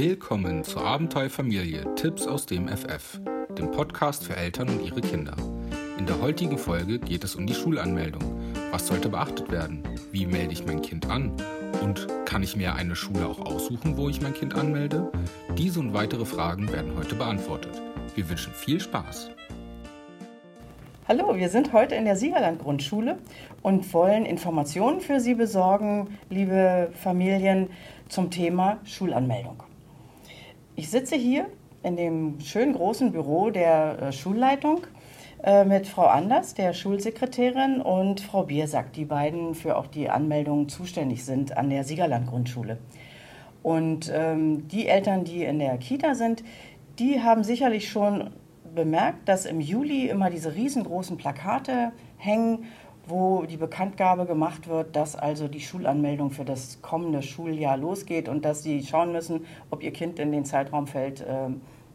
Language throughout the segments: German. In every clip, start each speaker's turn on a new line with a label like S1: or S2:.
S1: Willkommen zur Abenteuerfamilie Tipps aus dem FF, dem Podcast für Eltern und ihre Kinder. In der heutigen Folge geht es um die Schulanmeldung. Was sollte beachtet werden? Wie melde ich mein Kind an? Und kann ich mir eine Schule auch aussuchen, wo ich mein Kind anmelde? Diese und weitere Fragen werden heute beantwortet. Wir wünschen viel Spaß.
S2: Hallo, wir sind heute in der Siegerland Grundschule und wollen Informationen für Sie besorgen, liebe Familien, zum Thema Schulanmeldung. Ich sitze hier in dem schönen großen Büro der äh, Schulleitung äh, mit Frau Anders, der Schulsekretärin, und Frau Biersack, die beiden für auch die Anmeldung zuständig sind an der Siegerland Grundschule. Und ähm, die Eltern, die in der Kita sind, die haben sicherlich schon bemerkt, dass im Juli immer diese riesengroßen Plakate hängen, wo die Bekanntgabe gemacht wird, dass also die Schulanmeldung für das kommende Schuljahr losgeht und dass sie schauen müssen, ob ihr Kind in den Zeitraum fällt, äh,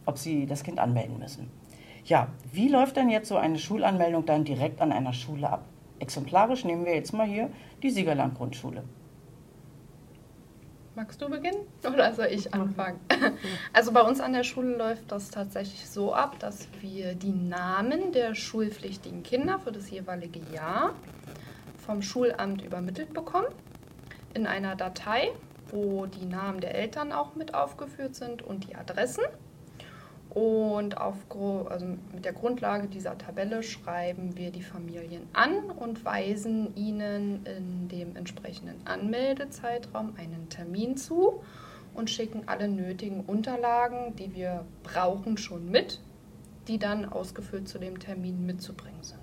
S2: ob sie das Kind anmelden müssen. Ja, wie läuft denn jetzt so eine Schulanmeldung dann direkt an einer Schule ab? Exemplarisch nehmen wir jetzt mal hier die Siegerland Grundschule.
S3: Magst du beginnen oder soll ich anfangen? Also bei uns an der Schule läuft das tatsächlich so ab, dass wir die Namen der schulpflichtigen Kinder für das jeweilige Jahr vom Schulamt übermittelt bekommen in einer Datei, wo die Namen der Eltern auch mit aufgeführt sind und die Adressen. Und auf, also mit der Grundlage dieser Tabelle schreiben wir die Familien an und weisen ihnen in dem entsprechenden Anmeldezeitraum einen Termin zu und schicken alle nötigen Unterlagen, die wir brauchen, schon mit, die dann ausgefüllt zu dem Termin mitzubringen sind.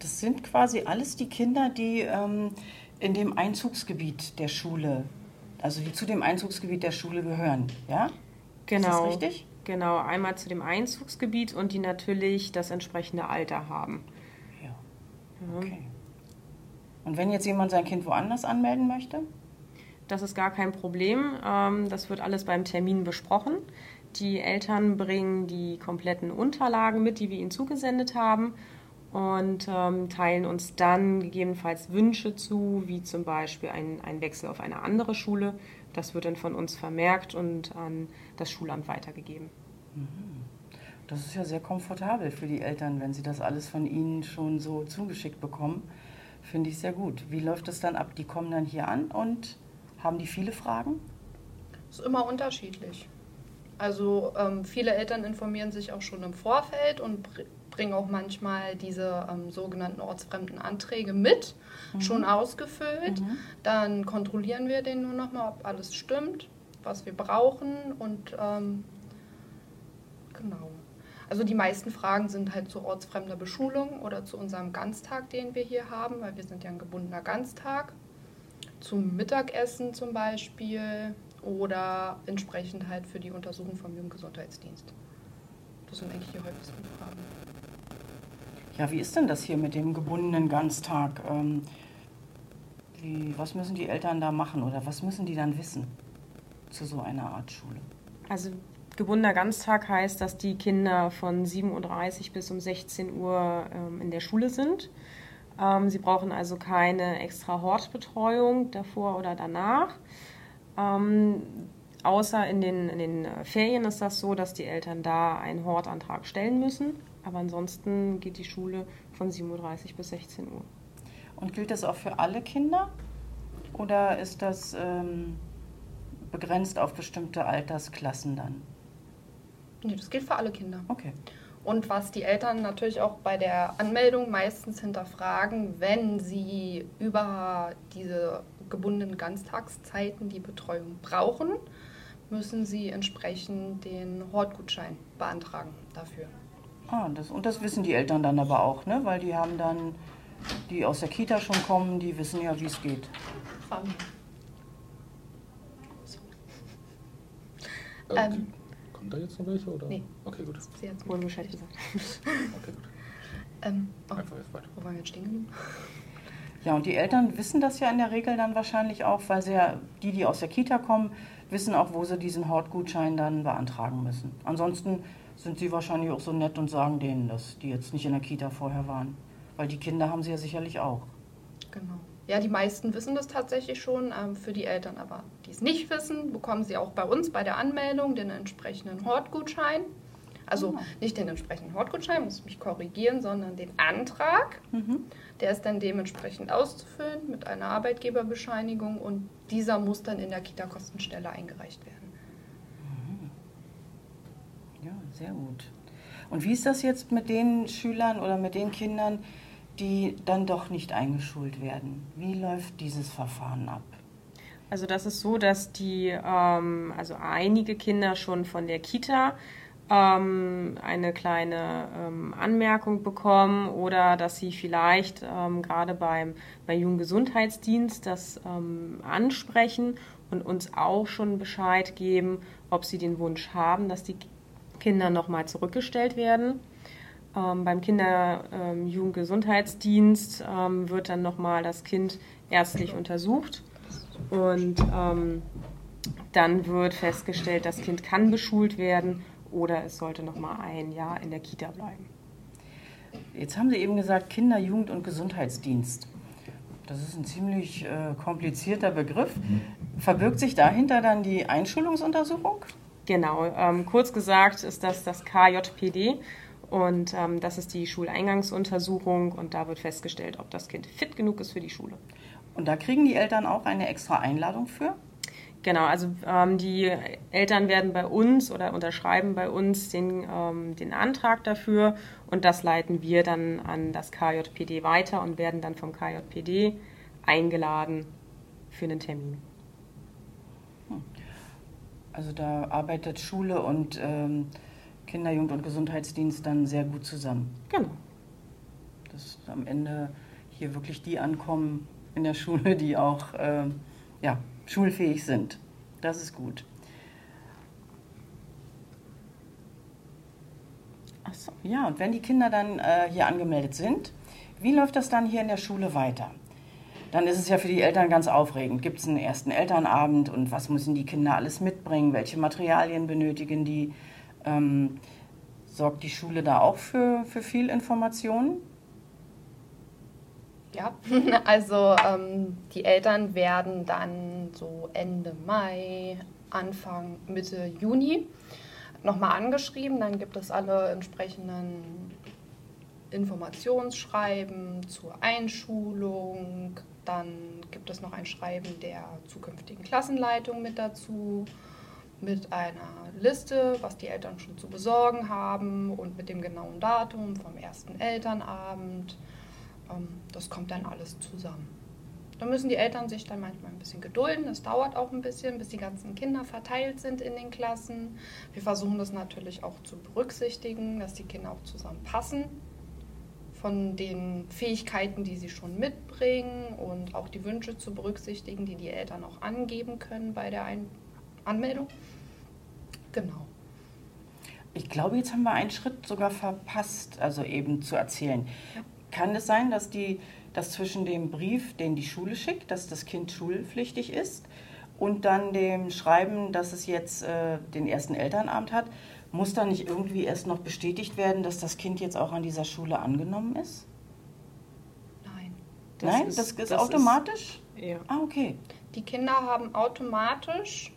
S2: Das sind quasi alles die Kinder, die ähm, in dem Einzugsgebiet der Schule, also die zu dem Einzugsgebiet der Schule gehören, ja?
S4: Genau.
S2: Ist das richtig?
S4: Genau, einmal zu dem Einzugsgebiet und die natürlich das entsprechende Alter haben.
S2: Ja. Okay. Und wenn jetzt jemand sein Kind woanders anmelden möchte?
S4: Das ist gar kein Problem. Ähm, das wird alles beim Termin besprochen. Die Eltern bringen die kompletten Unterlagen mit, die wir ihnen zugesendet haben und ähm, teilen uns dann gegebenenfalls Wünsche zu, wie zum Beispiel ein, ein Wechsel auf eine andere Schule. Das wird dann von uns vermerkt und an das Schulamt weitergegeben.
S2: Mhm. Das ist ja sehr komfortabel für die Eltern, wenn sie das alles von Ihnen schon so zugeschickt bekommen. Finde ich sehr gut. Wie läuft das dann ab? Die kommen dann hier an und haben die viele Fragen?
S3: Das ist immer unterschiedlich. Also ähm, viele Eltern informieren sich auch schon im Vorfeld und bringen auch manchmal diese ähm, sogenannten ortsfremden Anträge mit, mhm. schon ausgefüllt. Mhm. Dann kontrollieren wir den nur nochmal, ob alles stimmt, was wir brauchen und ähm, genau. Also die meisten Fragen sind halt zu ortsfremder Beschulung oder zu unserem Ganztag, den wir hier haben, weil wir sind ja ein gebundener Ganztag. Zum Mittagessen zum Beispiel oder entsprechend halt für die Untersuchung vom Jugendgesundheitsdienst. Das sind eigentlich die häufigsten Fragen.
S2: Ja, wie ist denn das hier mit dem gebundenen Ganztag? Ähm, wie, was müssen die Eltern da machen oder was müssen die dann wissen zu so einer Art Schule?
S4: Also gebundener Ganztag heißt, dass die Kinder von 7.30 Uhr bis um 16 Uhr ähm, in der Schule sind. Ähm, sie brauchen also keine extra Hortbetreuung davor oder danach. Ähm, außer in den, in den Ferien ist das so, dass die Eltern da einen Hortantrag stellen müssen. Aber ansonsten geht die Schule von 7.30 Uhr bis 16 Uhr.
S2: Und gilt das auch für alle Kinder? Oder ist das ähm, begrenzt auf bestimmte Altersklassen dann?
S3: Nee, das gilt für alle Kinder.
S2: Okay.
S3: Und was die Eltern natürlich auch bei der Anmeldung meistens hinterfragen, wenn sie über diese gebundenen Ganztagszeiten die Betreuung brauchen, müssen sie entsprechend den Hortgutschein beantragen dafür.
S2: Ah, das, und das wissen die Eltern dann aber auch, ne? weil die haben dann, die aus der Kita schon kommen, die wissen ja, wie es geht.
S1: Ähm, ähm, kommt da jetzt noch welche? Oder?
S3: Nee.
S1: Okay, gut.
S3: Sie hat es wohl Bescheid gesagt.
S1: okay, gut.
S3: Ähm, oh, Einfach jetzt weiter. Wo waren wir jetzt stehen geblieben?
S2: Ja, und die Eltern wissen das ja in der Regel dann wahrscheinlich auch, weil sie ja, die, die aus der Kita kommen, wissen auch, wo sie diesen Hortgutschein dann beantragen müssen. Ansonsten sind sie wahrscheinlich auch so nett und sagen denen, dass die jetzt nicht in der Kita vorher waren. Weil die Kinder haben sie ja sicherlich auch.
S3: Genau. Ja, die meisten wissen das tatsächlich schon. Ähm, für die Eltern aber, die es nicht wissen, bekommen sie auch bei uns bei der Anmeldung den entsprechenden Hortgutschein. Also oh. nicht den entsprechenden Hortgutschein, muss ich mich korrigieren, sondern den Antrag. Mhm. Der ist dann dementsprechend auszufüllen mit einer Arbeitgeberbescheinigung und dieser muss dann in der Kita-Kostenstelle eingereicht werden.
S2: Mhm. Ja, sehr gut. Und wie ist das jetzt mit den Schülern oder mit den Kindern, die dann doch nicht eingeschult werden? Wie läuft dieses Verfahren ab?
S4: Also das ist so, dass die, ähm, also einige Kinder schon von der Kita ähm, eine kleine ähm, Anmerkung bekommen oder dass sie vielleicht ähm, gerade beim, beim Jugendgesundheitsdienst das ähm, ansprechen und uns auch schon Bescheid geben, ob sie den Wunsch haben, dass die Kinder nochmal zurückgestellt werden. Ähm, beim Kinder-Jugendgesundheitsdienst ähm, wird dann nochmal das Kind ärztlich untersucht und dann wird festgestellt, das Kind kann beschult werden oder es sollte noch mal ein Jahr in der Kita bleiben.
S2: Jetzt haben Sie eben gesagt Kinder-, Jugend- und Gesundheitsdienst. Das ist ein ziemlich äh, komplizierter Begriff. Verbirgt sich dahinter dann die Einschulungsuntersuchung?
S4: Genau, ähm, kurz gesagt ist das das KJPD und ähm, das ist die Schuleingangsuntersuchung und da wird festgestellt, ob das Kind fit genug ist für die Schule.
S2: Und da kriegen die Eltern auch eine extra Einladung für?
S4: Genau, also ähm, die Eltern werden bei uns oder unterschreiben bei uns den, ähm, den Antrag dafür und das leiten wir dann an das KJPD weiter und werden dann vom KJPD eingeladen für einen Termin.
S2: Hm. Also da arbeitet Schule und ähm, Kinder-, Jugend- und Gesundheitsdienst dann sehr gut zusammen.
S4: Genau.
S2: Dass am Ende hier wirklich die ankommen in der Schule, die auch äh, ja, schulfähig sind. Das ist gut. Achso, ja, und wenn die Kinder dann äh, hier angemeldet sind, wie läuft das dann hier in der Schule weiter? Dann ist es ja für die Eltern ganz aufregend. Gibt es einen ersten Elternabend und was müssen die Kinder alles mitbringen? Welche Materialien benötigen die? Ähm, sorgt die Schule da auch für, für viel Informationen?
S3: Ja, also ähm, die Eltern werden dann so Ende Mai, Anfang, Mitte Juni nochmal angeschrieben. Dann gibt es alle entsprechenden Informationsschreiben zur Einschulung. Dann gibt es noch ein Schreiben der zukünftigen Klassenleitung mit dazu, mit einer Liste, was die Eltern schon zu besorgen haben und mit dem genauen Datum vom ersten Elternabend. Ähm, das kommt dann alles zusammen. Da müssen die Eltern sich dann manchmal ein bisschen gedulden. Es dauert auch ein bisschen, bis die ganzen Kinder verteilt sind in den Klassen. Wir versuchen das natürlich auch zu berücksichtigen, dass die Kinder auch zusammenpassen von den Fähigkeiten, die sie schon mitbringen und auch die Wünsche zu berücksichtigen, die die Eltern auch angeben können bei der Ein Anmeldung. Genau.
S2: Ich glaube, jetzt haben wir einen Schritt sogar verpasst, also eben zu erzählen. Ja kann es sein, dass, die, dass zwischen dem Brief, den die Schule schickt, dass das Kind schulpflichtig ist, und dann dem Schreiben, dass es jetzt äh, den ersten Elternabend hat, muss dann nicht irgendwie erst noch bestätigt werden, dass das Kind jetzt auch an dieser Schule angenommen ist?
S3: Nein.
S2: Das Nein, ist, das ist das automatisch?
S4: Ist, ja.
S2: Ah, okay.
S3: Die Kinder haben automatisch,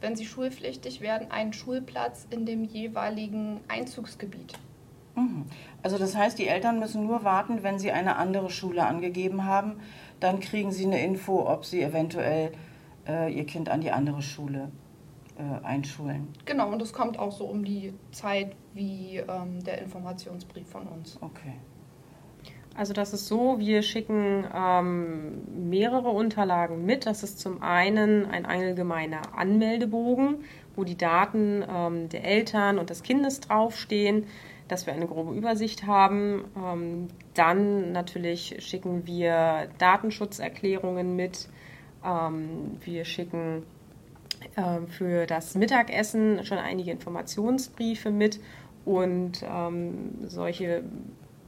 S3: wenn sie schulpflichtig werden, einen Schulplatz in dem jeweiligen Einzugsgebiet.
S2: Mhm. Also das heißt, die Eltern müssen nur warten, wenn sie eine andere Schule angegeben haben, dann kriegen sie eine Info, ob sie eventuell äh, ihr Kind an die andere Schule äh, einschulen.
S3: Genau, und das kommt auch so um die Zeit wie ähm, der Informationsbrief von uns.
S2: Okay.
S4: Also das ist so, wir schicken ähm, mehrere Unterlagen mit. Das ist zum einen ein allgemeiner Anmeldebogen, wo die Daten ähm, der Eltern und des Kindes draufstehen dass wir eine grobe Übersicht haben. Ähm, dann natürlich schicken wir Datenschutzerklärungen mit. Ähm, wir schicken ähm, für das Mittagessen schon einige Informationsbriefe mit und solche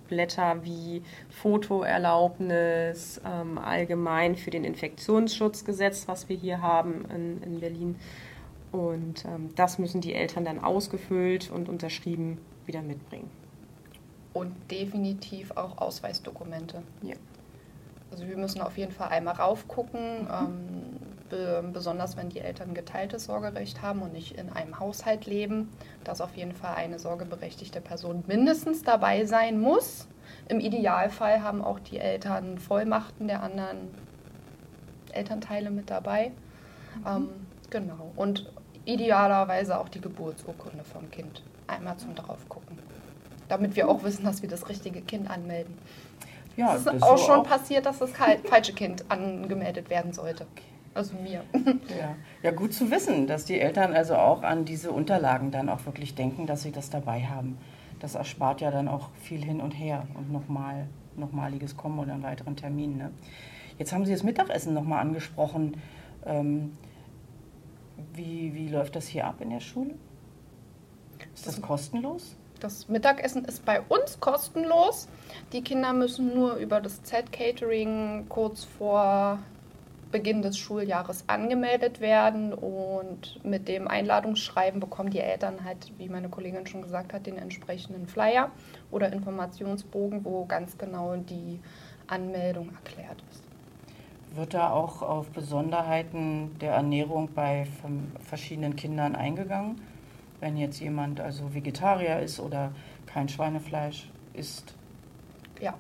S4: Blätter wie Fotoerlaubnis, allgemein für den Infektionsschutzgesetz, was wir hier haben in, in Berlin. Und das müssen die Eltern dann ausgefüllt und unterschrieben wieder mitbringen.
S3: Und definitiv auch Ausweisdokumente.
S4: Ja.
S3: Also wir müssen auf jeden Fall einmal raufgucken, mhm. ähm, be besonders wenn die Eltern geteiltes Sorgerecht haben und nicht in einem Haushalt leben, dass auf jeden Fall eine sorgeberechtigte Person mindestens dabei sein muss. Im Idealfall haben auch die Eltern Vollmachten der anderen Elternteile mit dabei. Mhm. Ähm, genau. Und idealerweise auch die Geburtsurkunde vom Kind. Einmal zum Draufgucken. Damit wir auch wissen, dass wir das richtige Kind anmelden. Ja, es ist das auch schon auch passiert, dass das falsche Kind angemeldet werden sollte. Also mir.
S2: Ja. ja, gut zu wissen, dass die Eltern also auch an diese Unterlagen dann auch wirklich denken, dass sie das dabei haben. Das erspart ja dann auch viel hin und her und nochmal nochmaliges Kommen oder einen weiteren Termin. Ne? Jetzt haben Sie das Mittagessen nochmal angesprochen. Ähm, wie, wie läuft das hier ab in der Schule? Ist das kostenlos?
S3: Das Mittagessen ist bei uns kostenlos. Die Kinder müssen nur über das Z-Catering kurz vor Beginn des Schuljahres angemeldet werden und mit dem Einladungsschreiben bekommen die Eltern halt, wie meine Kollegin schon gesagt hat, den entsprechenden Flyer oder Informationsbogen, wo ganz genau die Anmeldung erklärt ist.
S2: Wird da auch auf Besonderheiten der Ernährung bei verschiedenen Kindern eingegangen? Wenn jetzt jemand also Vegetarier ist oder kein Schweinefleisch isst?
S3: Ja,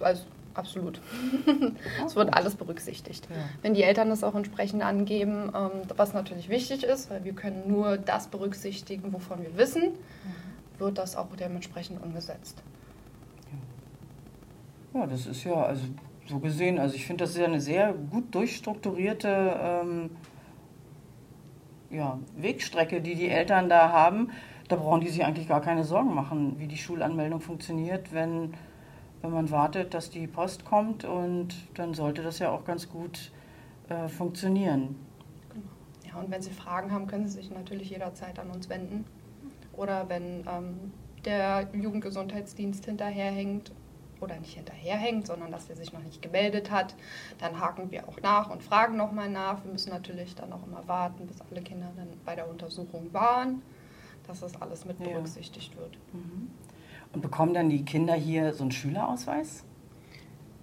S3: also absolut. es wird alles berücksichtigt. Ja. Wenn die Eltern das auch entsprechend angeben, ähm, was natürlich wichtig ist, weil wir können nur das berücksichtigen, wovon wir wissen, mhm. wird das auch dementsprechend umgesetzt.
S2: Ja, das ist ja, also so gesehen, also ich finde, das ist ja eine sehr gut durchstrukturierte ähm, ja, Wegstrecke, die die Eltern da haben. Da brauchen die sich eigentlich gar keine Sorgen machen, wie die Schulanmeldung funktioniert, wenn, wenn man wartet, dass die Post kommt und dann sollte das ja auch ganz gut äh, funktionieren.
S3: Ja, und wenn Sie Fragen haben, können Sie sich natürlich jederzeit an uns wenden. Oder wenn ähm, der Jugendgesundheitsdienst hinterherhängt oder nicht hinterherhängt, sondern dass er sich noch nicht gemeldet hat. Dann haken wir auch nach und fragen nochmal nach. Wir müssen natürlich dann auch immer warten, bis alle Kinder dann bei der Untersuchung waren, dass das alles mit berücksichtigt ja. wird. Mhm.
S2: Und bekommen dann die Kinder hier so einen Schülerausweis?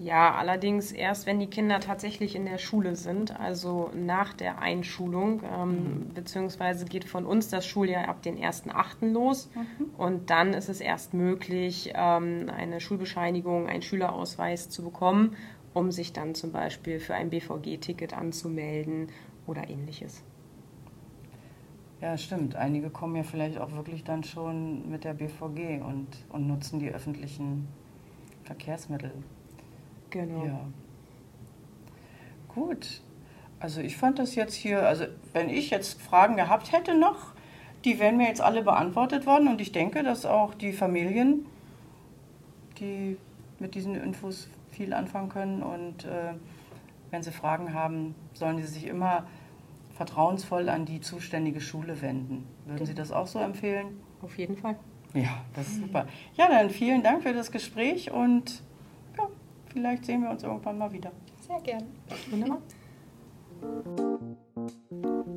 S4: Ja, allerdings erst, wenn die Kinder tatsächlich in der Schule sind, also nach der Einschulung, ähm, mhm. beziehungsweise geht von uns das Schuljahr ab den 1.8. los mhm. und dann ist es erst möglich, ähm, eine Schulbescheinigung, einen Schülerausweis zu bekommen, um sich dann zum Beispiel für ein BVG-Ticket anzumelden oder ähnliches.
S2: Ja, stimmt. Einige kommen ja vielleicht auch wirklich dann schon mit der BVG und, und nutzen die öffentlichen Verkehrsmittel. Genau. Ja. Gut. Also ich fand das jetzt hier, also wenn ich jetzt Fragen gehabt hätte noch, die wären mir jetzt alle beantwortet worden und ich denke, dass auch die Familien, die mit diesen Infos viel anfangen können und äh, wenn sie Fragen haben, sollen sie sich immer vertrauensvoll an die zuständige Schule wenden. Würden genau. Sie das auch so empfehlen?
S4: Auf jeden Fall.
S2: Ja, das ist super. Ja, dann vielen Dank für das Gespräch und vielleicht sehen wir uns irgendwann mal wieder.
S3: Sehr gerne.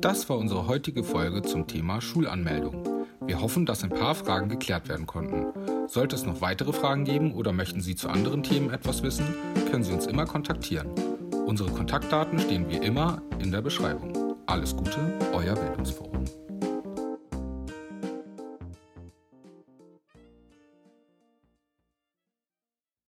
S1: Das war unsere heutige Folge zum Thema Schulanmeldung. Wir hoffen, dass ein paar Fragen geklärt werden konnten. Sollte es noch weitere Fragen geben oder möchten Sie zu anderen Themen etwas wissen, können Sie uns immer kontaktieren. Unsere Kontaktdaten stehen wie immer in der Beschreibung. Alles Gute, euer Bildungsforum.